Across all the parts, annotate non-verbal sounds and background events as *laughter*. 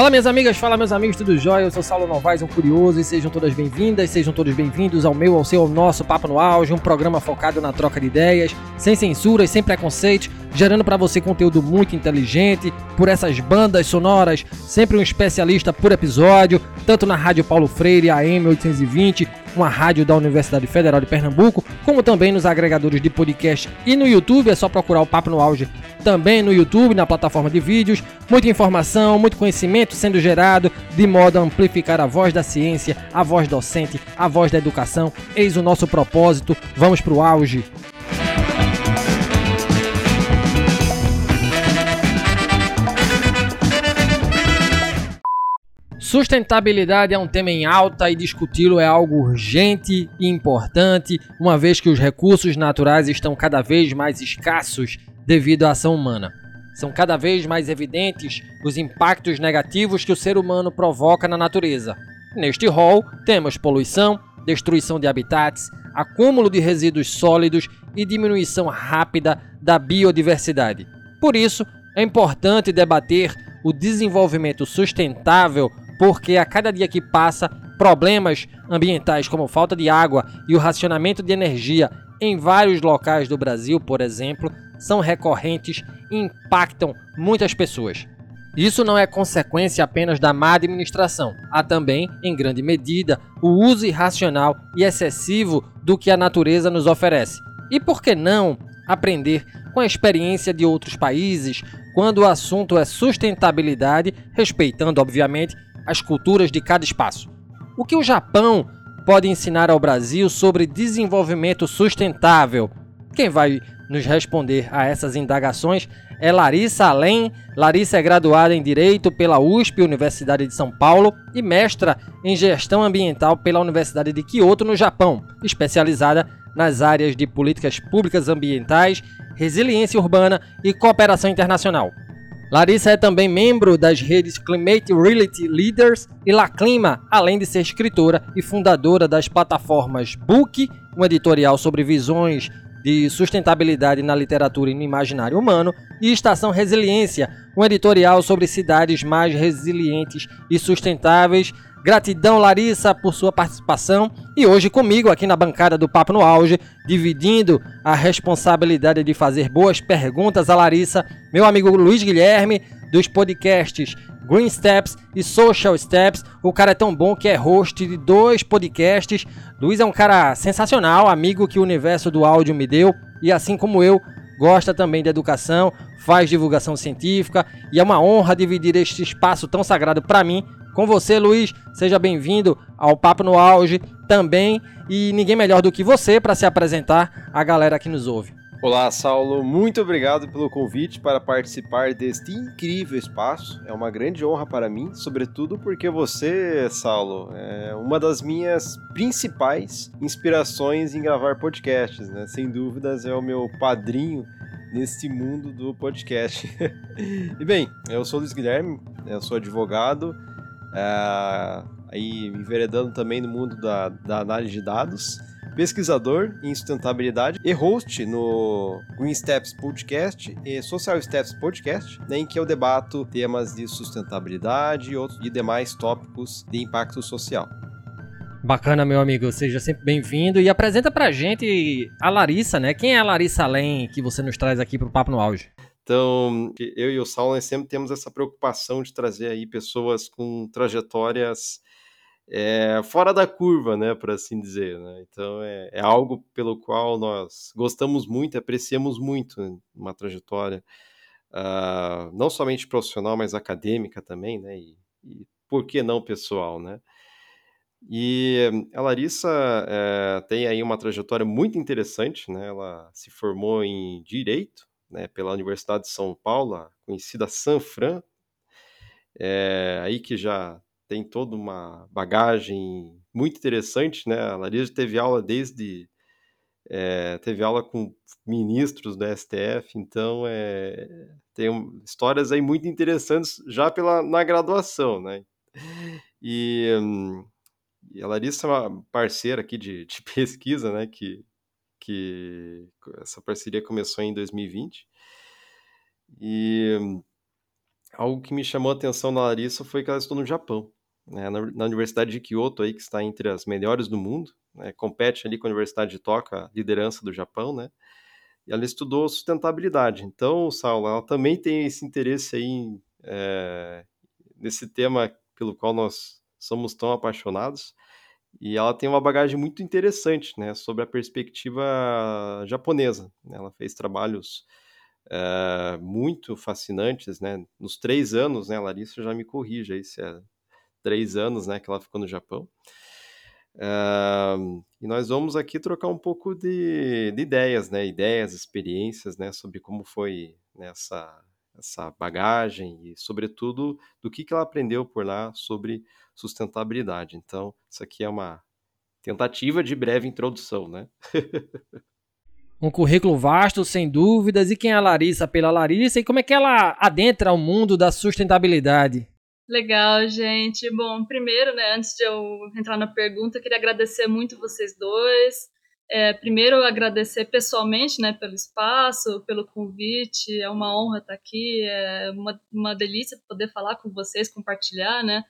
Fala minhas amigas, fala meus amigos, tudo jóia? Eu sou Saulo Novaes, um curioso, e sejam todas bem-vindas, sejam todos bem-vindos ao meu, ao seu, ao nosso Papo no Auge, um programa focado na troca de ideias, sem censuras, sem preconceitos, gerando para você conteúdo muito inteligente, por essas bandas sonoras, sempre um especialista por episódio, tanto na Rádio Paulo Freire, AM 820, uma rádio da Universidade Federal de Pernambuco, como também nos agregadores de podcast e no YouTube, é só procurar o Papo no Auge também no YouTube, na plataforma de vídeos. Muita informação, muito conhecimento sendo gerado de modo a amplificar a voz da ciência, a voz docente, a voz da educação. Eis o nosso propósito. Vamos para o auge. Sustentabilidade é um tema em alta e discuti-lo é algo urgente e importante, uma vez que os recursos naturais estão cada vez mais escassos devido à ação humana. São cada vez mais evidentes os impactos negativos que o ser humano provoca na natureza. Neste rol, temos poluição, destruição de habitats, acúmulo de resíduos sólidos e diminuição rápida da biodiversidade. Por isso, é importante debater o desenvolvimento sustentável, porque a cada dia que passa, problemas ambientais como falta de água e o racionamento de energia em vários locais do Brasil, por exemplo, são recorrentes e impactam muitas pessoas. Isso não é consequência apenas da má administração, há também, em grande medida, o uso irracional e excessivo do que a natureza nos oferece. E por que não aprender com a experiência de outros países quando o assunto é sustentabilidade, respeitando, obviamente, as culturas de cada espaço? O que o Japão pode ensinar ao Brasil sobre desenvolvimento sustentável? Quem vai nos responder a essas indagações é Larissa Além. Larissa é graduada em Direito pela USP, Universidade de São Paulo, e mestra em Gestão Ambiental pela Universidade de Kyoto, no Japão, especializada nas áreas de políticas públicas ambientais, resiliência urbana e cooperação internacional. Larissa é também membro das redes Climate Reality Leaders e La Clima, além de ser escritora e fundadora das plataformas Book, um editorial sobre visões de sustentabilidade na literatura e no imaginário humano, e Estação Resiliência, um editorial sobre cidades mais resilientes e sustentáveis. Gratidão, Larissa, por sua participação e hoje comigo aqui na bancada do Papo no Auge, dividindo a responsabilidade de fazer boas perguntas a Larissa, meu amigo Luiz Guilherme, dos podcasts Green Steps e Social Steps. O cara é tão bom que é host de dois podcasts. Luiz é um cara sensacional, amigo que o universo do áudio me deu e assim como eu, gosta também de educação, faz divulgação científica e é uma honra dividir este espaço tão sagrado para mim com você, Luiz. Seja bem-vindo ao Papo no Auge também e ninguém melhor do que você para se apresentar à galera que nos ouve. Olá, Saulo. Muito obrigado pelo convite para participar deste incrível espaço. É uma grande honra para mim, sobretudo porque você, Saulo, é uma das minhas principais inspirações em gravar podcasts, né? Sem dúvidas é o meu padrinho neste mundo do podcast. *laughs* e bem, eu sou Luiz Guilherme, eu sou advogado, aí enveredando também no mundo da, da análise de dados pesquisador em sustentabilidade e host no Green Steps Podcast e Social Steps Podcast, né, em que eu debato temas de sustentabilidade e, outros, e demais tópicos de impacto social. Bacana, meu amigo. Seja sempre bem-vindo. E apresenta pra gente a Larissa, né? Quem é a Larissa Além que você nos traz aqui pro Papo no Auge? Então, eu e o Saulo sempre temos essa preocupação de trazer aí pessoas com trajetórias é, fora da curva, né, por assim dizer. Né? Então é, é, algo pelo qual nós gostamos muito, apreciamos muito né, uma trajetória, uh, não somente profissional, mas acadêmica também, né? E, e por que não pessoal, né? E a Larissa é, tem aí uma trajetória muito interessante, né? Ela se formou em Direito, né, pela Universidade de São Paulo, conhecida Sanfran, é, aí que já tem toda uma bagagem muito interessante, né? A Larissa teve aula desde é, teve aula com ministros do STF, então é, tem histórias aí muito interessantes já pela na graduação, né? E, hum, e a Larissa é uma parceira aqui de, de *laughs* pesquisa, né? Que, que essa parceria começou em 2020 e hum, algo que me chamou a atenção na Larissa foi que ela estudou no Japão, né, na, Universidade de Kyoto, aí, que está entre as melhores do mundo, né, compete ali com a Universidade de Tóquio, a liderança do Japão, né, e ela estudou sustentabilidade. Então, Saulo, ela também tem esse interesse aí é, nesse tema pelo qual nós somos tão apaixonados, e ela tem uma bagagem muito interessante, né, sobre a perspectiva japonesa. Né. Ela fez trabalhos é, muito fascinantes, né? Nos três anos, né? Larissa já me corrija aí se é três anos, né? Que ela ficou no Japão. É, e nós vamos aqui trocar um pouco de, de, ideias, né? Ideias, experiências, né? Sobre como foi nessa essa bagagem e, sobretudo, do que, que ela aprendeu por lá sobre sustentabilidade. Então, isso aqui é uma tentativa de breve introdução, né? *laughs* Um currículo vasto, sem dúvidas. E quem é a Larissa pela Larissa e como é que ela adentra o mundo da sustentabilidade? Legal, gente. Bom, primeiro, né, antes de eu entrar na pergunta, eu queria agradecer muito vocês dois. É, primeiro, agradecer pessoalmente né, pelo espaço, pelo convite. É uma honra estar aqui, é uma, uma delícia poder falar com vocês, compartilhar. Né?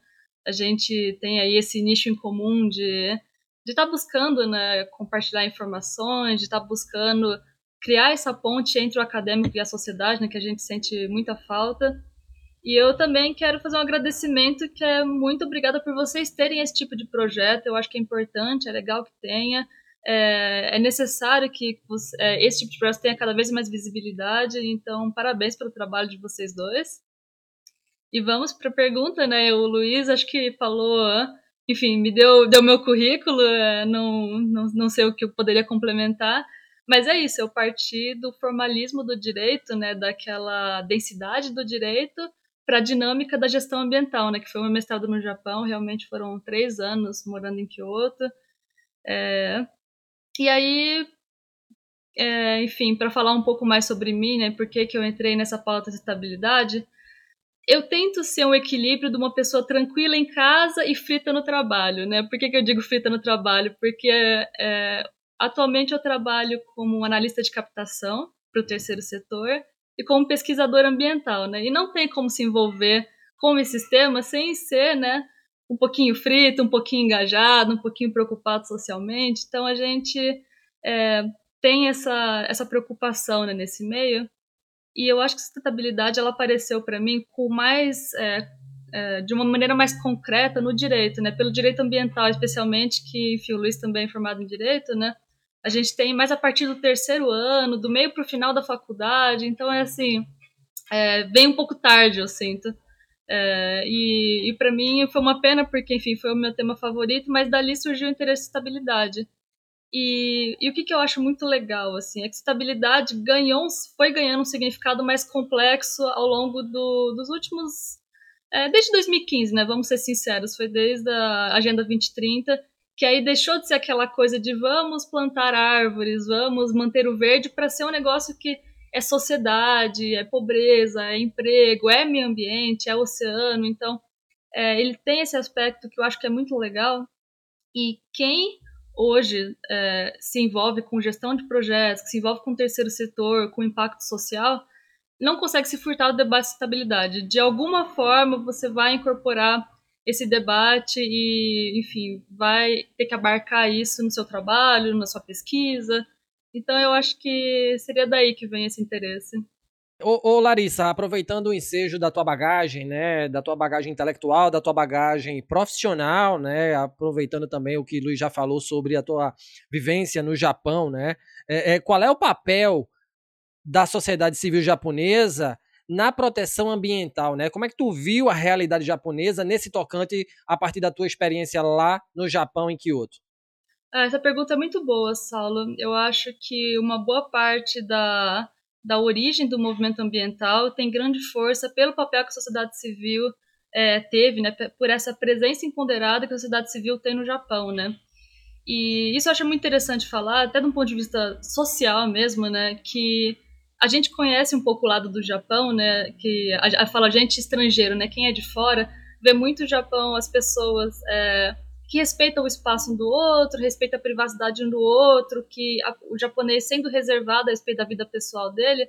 A gente tem aí esse nicho em comum de de estar tá buscando né, compartilhar informações, de estar tá buscando criar essa ponte entre o acadêmico e a sociedade, né, que a gente sente muita falta. E eu também quero fazer um agradecimento que é muito obrigada por vocês terem esse tipo de projeto. Eu acho que é importante, é legal que tenha. É, é necessário que você, é, esse tipo de projeto tenha cada vez mais visibilidade. Então, parabéns pelo trabalho de vocês dois. E vamos para a pergunta, né? O Luiz acho que falou enfim, me deu deu meu currículo, é, não, não, não sei o que eu poderia complementar, mas é isso, eu parti do formalismo do direito, né, daquela densidade do direito para a dinâmica da gestão ambiental, né, que foi meu mestrado no Japão, realmente foram três anos morando em Kyoto, é, e aí, é, enfim, para falar um pouco mais sobre mim, né, por que, que eu entrei nessa pauta de estabilidade, eu tento ser um equilíbrio de uma pessoa tranquila em casa e frita no trabalho, né? Por que, que eu digo frita no trabalho? Porque é, atualmente eu trabalho como analista de captação para o terceiro setor e como pesquisador ambiental, né? E não tem como se envolver com esses temas sem ser, né? Um pouquinho frito, um pouquinho engajado, um pouquinho preocupado socialmente. Então a gente é, tem essa, essa preocupação né, nesse meio. E eu acho que sustentabilidade ela apareceu para mim com mais é, é, de uma maneira mais concreta no direito, né? Pelo direito ambiental, especialmente, que enfim, o Luiz também é formado em direito, né? A gente tem mais a partir do terceiro ano, do meio para o final da faculdade, então é assim, é, vem um pouco tarde, eu sinto. É, e, e para mim foi uma pena, porque, enfim, foi o meu tema favorito, mas dali surgiu o interesse em estabilidade. E, e o que, que, eu acho muito legal, assim, é que estabilidade ganhou, foi ganhando um significado mais complexo ao longo do, dos últimos. É, desde 2015, né? Vamos ser sinceros, foi desde a Agenda 2030, que aí deixou de ser aquela coisa de vamos plantar árvores, vamos manter o verde, para ser um negócio que é sociedade, é pobreza, é emprego, é meio ambiente, é oceano. Então, é, ele tem esse aspecto que eu acho que é muito legal. E quem hoje é, se envolve com gestão de projetos, que se envolve com o terceiro setor, com impacto social, não consegue se furtar do debate de estabilidade. De alguma forma, você vai incorporar esse debate e, enfim, vai ter que abarcar isso no seu trabalho, na sua pesquisa. Então, eu acho que seria daí que vem esse interesse. Ô, ô, Larissa, aproveitando o ensejo da tua bagagem, né, da tua bagagem intelectual, da tua bagagem profissional, né, aproveitando também o que o Luiz já falou sobre a tua vivência no Japão, né, é, é, qual é o papel da sociedade civil japonesa na proteção ambiental, né? Como é que tu viu a realidade japonesa nesse tocante a partir da tua experiência lá no Japão, em Kyoto? Ah, essa pergunta é muito boa, Saulo. Eu acho que uma boa parte da da origem do movimento ambiental tem grande força pelo papel que a sociedade civil é, teve, né, por essa presença empoderada que a sociedade civil tem no Japão, né. E isso eu acho muito interessante falar, até de um ponto de vista social mesmo, né, que a gente conhece um pouco o lado do Japão, né, que a, a fala gente estrangeiro, né, quem é de fora vê muito o Japão, as pessoas é, que respeita o espaço um do outro, respeita a privacidade um do outro, que a, o japonês sendo reservado a respeito da vida pessoal dele,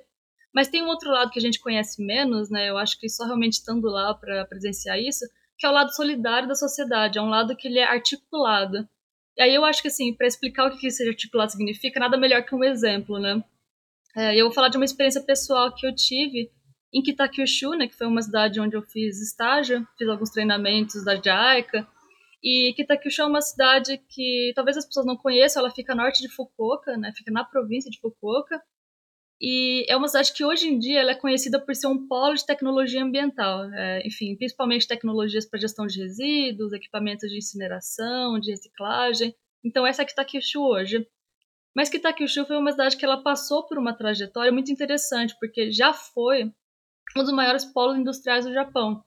Mas tem um outro lado que a gente conhece menos, né? Eu acho que só realmente estando lá para presenciar isso, que é o lado solidário da sociedade, é um lado que ele é articulado. E aí eu acho que, assim, para explicar o que esse articulado significa, nada melhor que um exemplo, né? É, eu vou falar de uma experiência pessoal que eu tive em Kitakyushu, né, que foi uma cidade onde eu fiz estágio, fiz alguns treinamentos da JAICA, e Kitakyushu é uma cidade que talvez as pessoas não conheçam, ela fica norte de Fukuoka, né, fica na província de Fukuoka, e é uma cidade que hoje em dia ela é conhecida por ser um polo de tecnologia ambiental, é, enfim, principalmente tecnologias para gestão de resíduos, equipamentos de incineração, de reciclagem. Então essa é Kitakyushu hoje. Mas Kitakyushu foi uma cidade que ela passou por uma trajetória muito interessante, porque já foi um dos maiores polos industriais do Japão.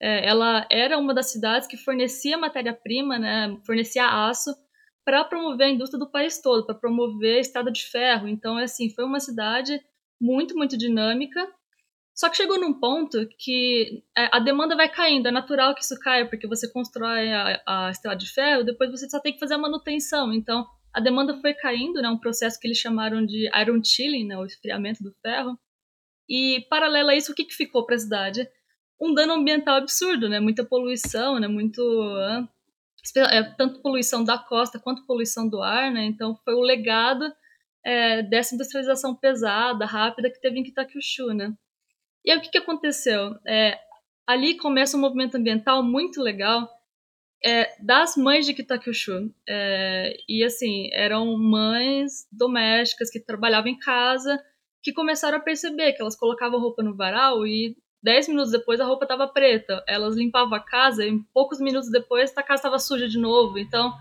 É, ela era uma das cidades que fornecia matéria-prima, né, fornecia aço para promover a indústria do país todo, para promover a estrada de ferro. Então, assim, foi uma cidade muito, muito dinâmica. Só que chegou num ponto que é, a demanda vai caindo, é natural que isso caia, porque você constrói a, a estrada de ferro, depois você só tem que fazer a manutenção. Então, a demanda foi caindo, né, um processo que eles chamaram de iron chilling, né, o esfriamento do ferro. E, paralelo a isso, o que, que ficou para a cidade? Um dano ambiental absurdo, né, muita poluição, né, muito é, tanto poluição da costa quanto poluição do ar, né? Então foi o legado é, dessa industrialização pesada, rápida que teve em Kitakyushu, né? E aí o que, que aconteceu? É, ali começa um movimento ambiental muito legal é, das mães de Kitakyushu. É, e assim, eram mães domésticas que trabalhavam em casa que começaram a perceber que elas colocavam roupa no varal e Dez minutos depois a roupa estava preta. Elas limpavam a casa e poucos minutos depois a casa estava suja de novo. Então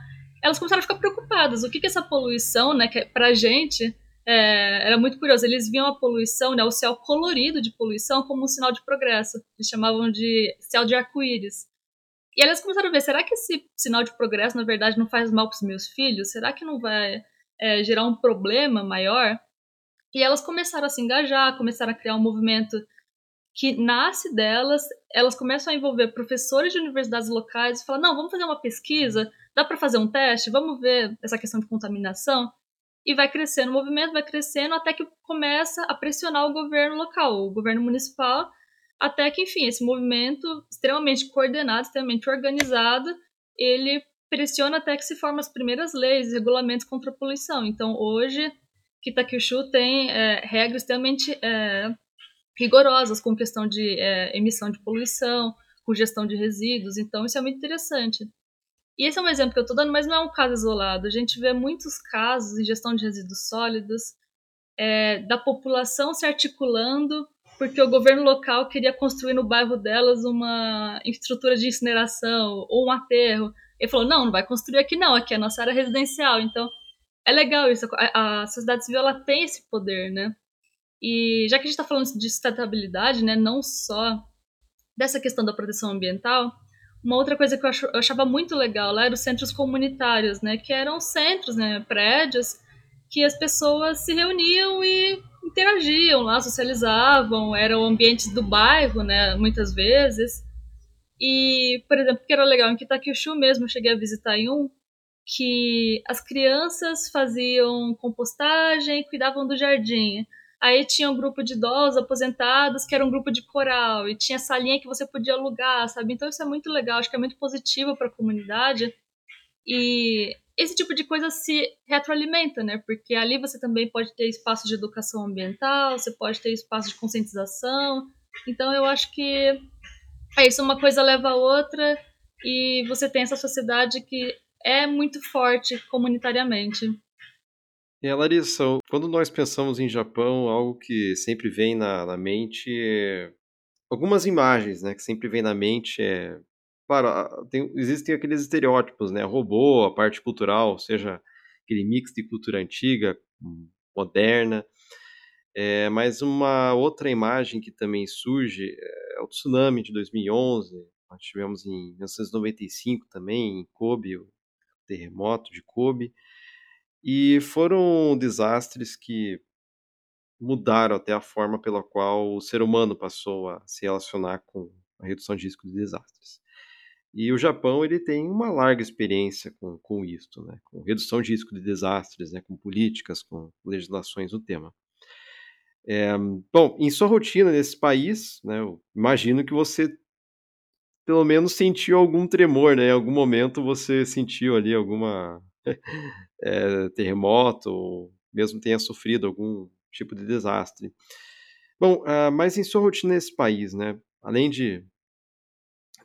elas começaram a ficar preocupadas. O que que essa poluição, né, que é, pra gente é, era muito curioso. Eles viam a poluição, né, o céu colorido de poluição como um sinal de progresso. Eles chamavam de céu de arco-íris. E elas começaram a ver, será que esse sinal de progresso, na verdade, não faz mal para os meus filhos? Será que não vai é, gerar um problema maior? E elas começaram a se engajar, começaram a criar um movimento que nasce delas, elas começam a envolver professores de universidades locais e falam: não, vamos fazer uma pesquisa, dá para fazer um teste, vamos ver essa questão de contaminação. E vai crescendo o movimento, vai crescendo até que começa a pressionar o governo local, o governo municipal, até que, enfim, esse movimento extremamente coordenado, extremamente organizado, ele pressiona até que se formem as primeiras leis, regulamentos contra a poluição. Então, hoje, Kitakyushu tem é, regras extremamente é, rigorosas com questão de é, emissão de poluição, com gestão de resíduos, então isso é muito interessante. E esse é um exemplo que eu estou dando, mas não é um caso isolado. A gente vê muitos casos em gestão de resíduos sólidos, é, da população se articulando porque o governo local queria construir no bairro delas uma estrutura de incineração ou um aterro. Ele falou: não, não vai construir aqui não, aqui é a nossa área residencial. Então é legal isso. A, a sociedade civil ela tem esse poder, né? E já que a gente está falando de sustentabilidade, né, não só dessa questão da proteção ambiental, uma outra coisa que eu, achava muito legal lá eram os centros comunitários, né, que eram centros, né, prédios, que as pessoas se reuniam e interagiam lá, socializavam, eram ambientes do bairro, né, muitas vezes. E, por exemplo, que era legal, em Kitakyushu mesmo, eu cheguei a visitar em um, que as crianças faziam compostagem cuidavam do jardim. Aí tinha um grupo de idosos aposentados que era um grupo de coral e tinha salinha que você podia alugar, sabe? Então isso é muito legal, acho que é muito positivo para a comunidade. E esse tipo de coisa se retroalimenta, né? Porque ali você também pode ter espaço de educação ambiental, você pode ter espaço de conscientização. Então eu acho que é isso, uma coisa leva a outra e você tem essa sociedade que é muito forte comunitariamente. É, Larissa, quando nós pensamos em Japão, algo que sempre vem na, na mente é algumas imagens, né, que sempre vem na mente é, claro, tem, existem aqueles estereótipos, né, robô, a parte cultural, seja aquele mix de cultura antiga, moderna, é, mas uma outra imagem que também surge é o tsunami de 2011, nós tivemos em 1995 também, em Kobe, o terremoto de Kobe, e foram desastres que mudaram até a forma pela qual o ser humano passou a se relacionar com a redução de risco de desastres. E o Japão ele tem uma larga experiência com, com isso, né? com redução de risco de desastres, né? com políticas, com legislações no tema. É, bom, em sua rotina nesse país, né, eu imagino que você pelo menos sentiu algum tremor, né? Em algum momento você sentiu ali alguma *laughs* é, terremoto, mesmo tenha sofrido algum tipo de desastre. Bom, uh, mas em sua rotina nesse país, né? Além de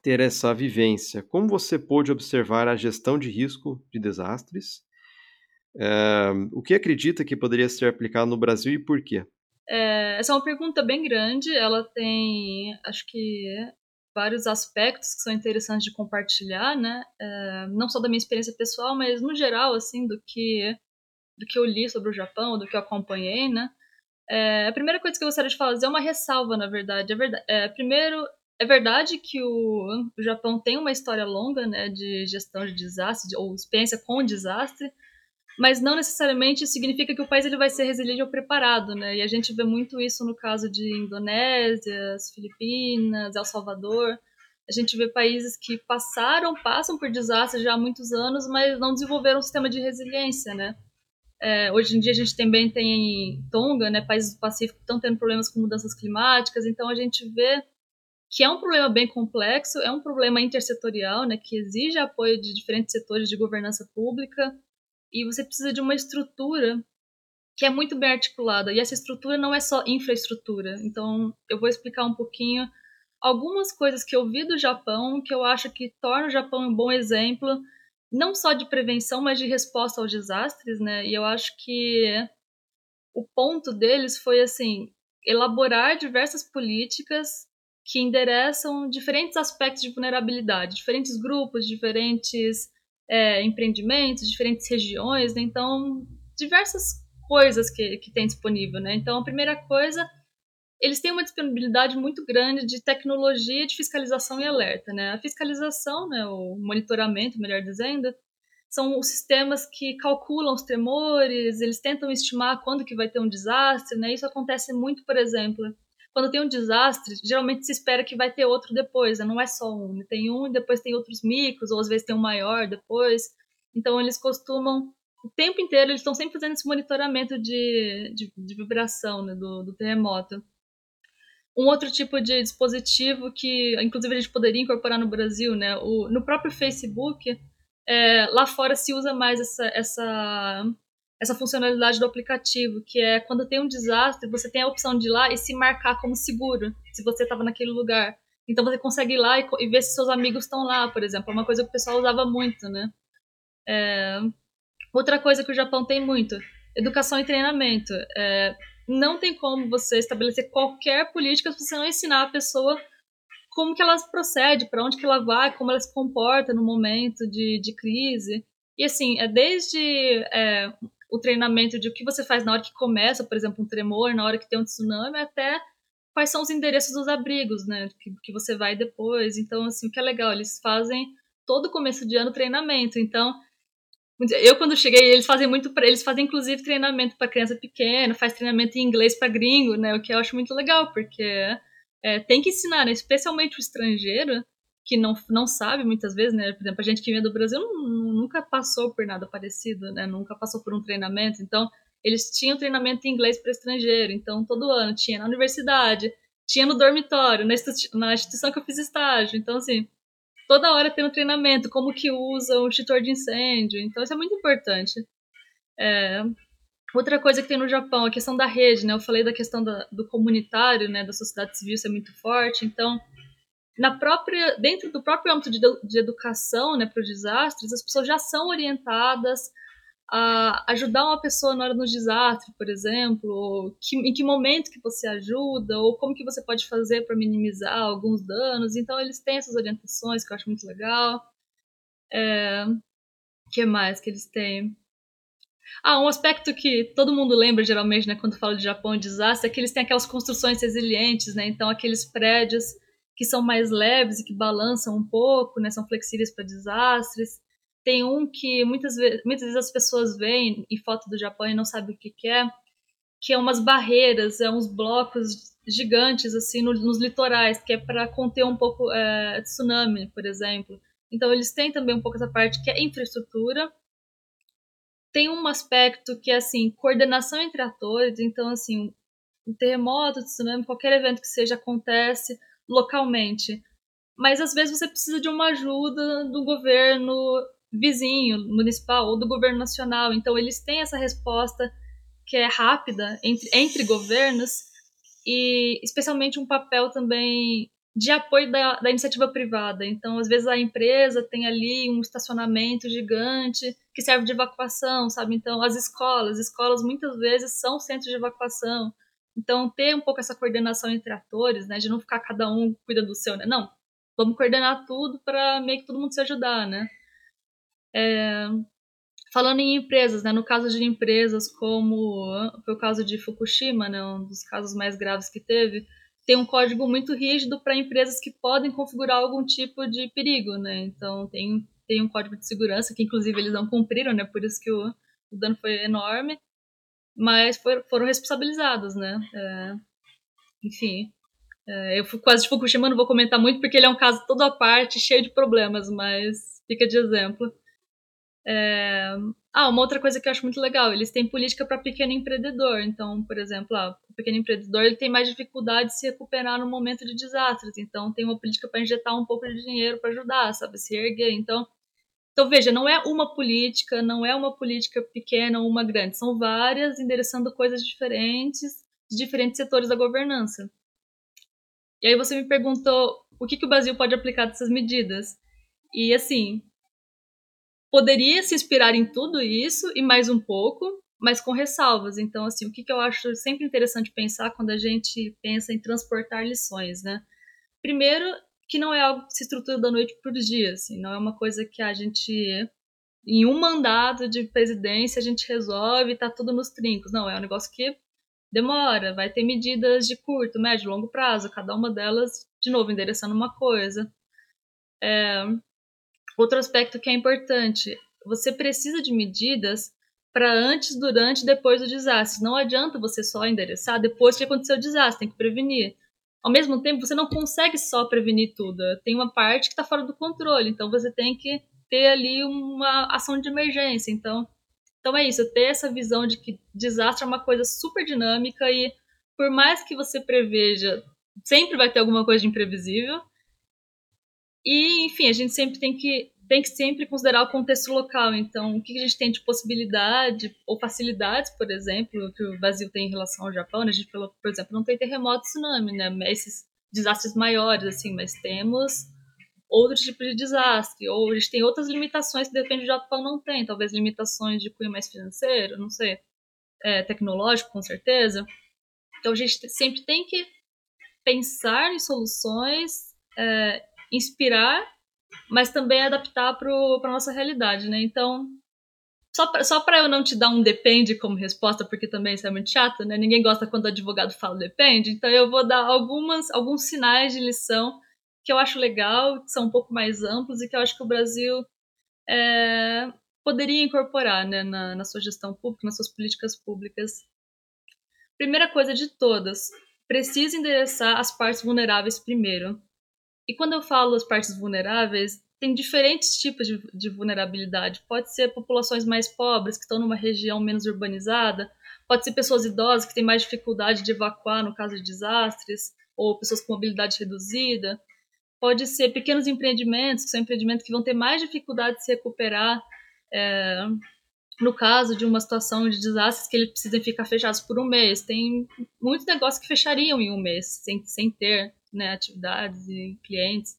ter essa vivência, como você pôde observar a gestão de risco de desastres? Uh, o que acredita que poderia ser aplicado no Brasil e por quê? É, essa é uma pergunta bem grande. Ela tem, acho que, vários aspectos que são interessantes de compartilhar, né? É, não só da minha experiência pessoal, mas no geral, assim, do que do que eu li sobre o Japão, do que eu acompanhei, né? É, a primeira coisa que eu gostaria de fazer é uma ressalva, na verdade. É verdade é, primeiro, é verdade que o, o Japão tem uma história longa, né, de gestão de desastre, ou experiência com desastre, mas não necessariamente significa que o país ele vai ser resiliente ou preparado, né? E a gente vê muito isso no caso de Indonésia, Filipinas, El Salvador. A gente vê países que passaram, passam por desastres já há muitos anos, mas não desenvolveram um sistema de resiliência, né? É, hoje em dia a gente também tem Tonga, né? Países do Pacífico que estão tendo problemas com mudanças climáticas, então a gente vê que é um problema bem complexo, é um problema intersetorial, né? Que exige apoio de diferentes setores de governança pública e você precisa de uma estrutura que é muito bem articulada. E essa estrutura não é só infraestrutura. Então, eu vou explicar um pouquinho algumas coisas que eu vi do Japão que eu acho que torna o Japão um bom exemplo, não só de prevenção, mas de resposta aos desastres, né? E eu acho que o ponto deles foi assim, elaborar diversas políticas que endereçam diferentes aspectos de vulnerabilidade, diferentes grupos, diferentes é, empreendimentos, diferentes regiões, né? então diversas coisas que, que tem disponível. Né? Então, a primeira coisa, eles têm uma disponibilidade muito grande de tecnologia de fiscalização e alerta. Né? A fiscalização, né, o monitoramento, melhor dizendo, são os sistemas que calculam os tremores, eles tentam estimar quando que vai ter um desastre, né? Isso acontece muito, por exemplo, quando tem um desastre, geralmente se espera que vai ter outro depois, né? não é só um. Né? Tem um e depois tem outros micros, ou às vezes tem um maior depois. Então eles costumam, o tempo inteiro, eles estão sempre fazendo esse monitoramento de, de, de vibração né? do, do terremoto. Um outro tipo de dispositivo que, inclusive, a gente poderia incorporar no Brasil, né? O, no próprio Facebook, é, lá fora se usa mais essa, essa essa funcionalidade do aplicativo, que é quando tem um desastre, você tem a opção de ir lá e se marcar como seguro, se você estava naquele lugar. Então você consegue ir lá e, e, ver se seus amigos estão lá, por exemplo. É uma coisa que o pessoal usava muito, né? É... Outra coisa que o Japão tem muito, educação e treinamento. É... Não tem como você estabelecer qualquer política se você não ensinar a pessoa como que ela procede, para onde que ela vai, como ela se comporta no momento de, de crise. E assim, é desde é, o treinamento de o que você faz na hora que começa, por exemplo, um tremor, na hora que tem um tsunami, até quais são os endereços dos abrigos, né, que, que você vai depois. Então, assim, o que é legal, eles fazem todo começo de ano treinamento. Então, eu quando cheguei, eles fazem muito, eles fazem inclusive treinamento para criança pequena, faz treinamento em inglês para gringo, né, o que eu acho muito legal, porque é, tem que ensinar, né, especialmente o estrangeiro, que não, não sabe muitas vezes, né? Por exemplo, a gente que vem do Brasil nunca passou por nada parecido, né? Nunca passou por um treinamento. Então, eles tinham treinamento em inglês para estrangeiro. Então, todo ano tinha na universidade, tinha no dormitório, na, na instituição que eu fiz estágio. Então, assim, toda hora tem um treinamento, como que usa o extintor de incêndio. Então, isso é muito importante. É, outra coisa que tem no Japão, a questão da rede, né? Eu falei da questão da, do comunitário, né? Da sociedade civil ser muito forte. Então, na própria, dentro do próprio âmbito de, de educação né, para os desastres, as pessoas já são orientadas a ajudar uma pessoa na hora do desastre, por exemplo, que, em que momento que você ajuda, ou como que você pode fazer para minimizar alguns danos. Então, eles têm essas orientações que eu acho muito legal. É, que mais que eles têm? Ah, um aspecto que todo mundo lembra geralmente, né, quando fala de Japão e desastre, é que eles têm aquelas construções resilientes, né? Então, aqueles prédios que são mais leves e que balançam um pouco, né, são flexíveis para desastres. Tem um que muitas vezes, muitas vezes as pessoas veem em foto do Japão e não sabem o que, que é, que é umas barreiras, é uns blocos gigantes assim no, nos litorais, que é para conter um pouco é, tsunami, por exemplo. Então eles têm também um pouco essa parte que é infraestrutura. Tem um aspecto que é assim coordenação entre atores. Então assim um terremoto, tsunami, qualquer evento que seja acontece localmente. Mas às vezes você precisa de uma ajuda do governo vizinho, municipal ou do governo nacional. Então eles têm essa resposta que é rápida entre, entre governos e especialmente um papel também de apoio da, da, iniciativa privada. Então, às vezes a empresa tem ali um estacionamento gigante que serve de evacuação, sabe? Então, as escolas, escolas muitas vezes são centros de evacuação. Então, ter um pouco essa coordenação entre atores, né, de não ficar cada um cuida do seu, né? Não, vamos coordenar tudo para meio que todo mundo se ajudar, né? É, falando em empresas, né, no caso de empresas como foi o caso de Fukushima, né, um dos casos mais graves que teve, tem um código muito rígido para empresas que podem configurar algum tipo de perigo, né? Então tem, tem um código de segurança que inclusive eles não cumpriram, né? Por isso que o, o dano foi enorme, mas for, foram responsabilizados, né? É, enfim, é, eu quase de Fukushima não vou comentar muito porque ele é um caso todo à parte, cheio de problemas, mas fica de exemplo. É... Ah, uma outra coisa que eu acho muito legal, eles têm política para pequeno empreendedor. Então, por exemplo, ah, o pequeno empreendedor ele tem mais dificuldade de se recuperar no momento de desastres. Então, tem uma política para injetar um pouco de dinheiro para ajudar, sabe, se erguer. Então, então, veja, não é uma política, não é uma política pequena ou uma grande, são várias endereçando coisas diferentes de diferentes setores da governança. E aí você me perguntou o que, que o Brasil pode aplicar dessas medidas. E assim, poderia se inspirar em tudo isso e mais um pouco, mas com ressalvas. Então, assim, o que, que eu acho sempre interessante pensar quando a gente pensa em transportar lições, né? Primeiro, que não é algo que se estrutura da noite para o dia, assim, não é uma coisa que a gente, em um mandato de presidência, a gente resolve e tá tudo nos trincos. Não, é um negócio que demora, vai ter medidas de curto, médio, longo prazo, cada uma delas, de novo, endereçando uma coisa. É, Outro aspecto que é importante, você precisa de medidas para antes, durante e depois do desastre. Não adianta você só endereçar depois que aconteceu o desastre, tem que prevenir. Ao mesmo tempo, você não consegue só prevenir tudo. Tem uma parte que está fora do controle, então você tem que ter ali uma ação de emergência. Então, então é isso, ter essa visão de que desastre é uma coisa super dinâmica e por mais que você preveja, sempre vai ter alguma coisa de imprevisível. E, enfim, a gente sempre tem que, tem que sempre considerar o contexto local. Então, o que a gente tem de possibilidade ou facilidades, por exemplo, que o Brasil tem em relação ao Japão, né? A gente, por exemplo, não tem terremoto tsunami, né? Esses desastres maiores, assim, mas temos outro tipo de desastre. Ou a gente tem outras limitações que depende do Japão não tem. Talvez limitações de cunho mais financeiro, não sei. É, tecnológico, com certeza. Então, a gente sempre tem que pensar em soluções é, inspirar, mas também adaptar para nossa realidade, né? Então, só pra, só para eu não te dar um depende como resposta, porque também isso é muito chato, né? Ninguém gosta quando o advogado fala depende, então eu vou dar algumas, alguns sinais de lição que eu acho legal, que são um pouco mais amplos e que eu acho que o Brasil é, poderia incorporar né, na, na sua gestão pública, nas suas políticas públicas. Primeira coisa de todas, precisa endereçar as partes vulneráveis primeiro. E quando eu falo as partes vulneráveis, tem diferentes tipos de, de, vulnerabilidade. Pode ser populações mais pobres, que estão numa região menos urbanizada, pode ser pessoas idosas que têm mais dificuldade de evacuar no caso de desastres, ou pessoas com mobilidade reduzida. Pode ser pequenos empreendimentos, que são empreendimentos que vão ter mais dificuldade de se recuperar é, no caso de uma situação de desastres que eles precisam ficar fechados por um mês. Tem muitos negócios que fechariam em um mês, sem, sem ter né, atividades e clientes.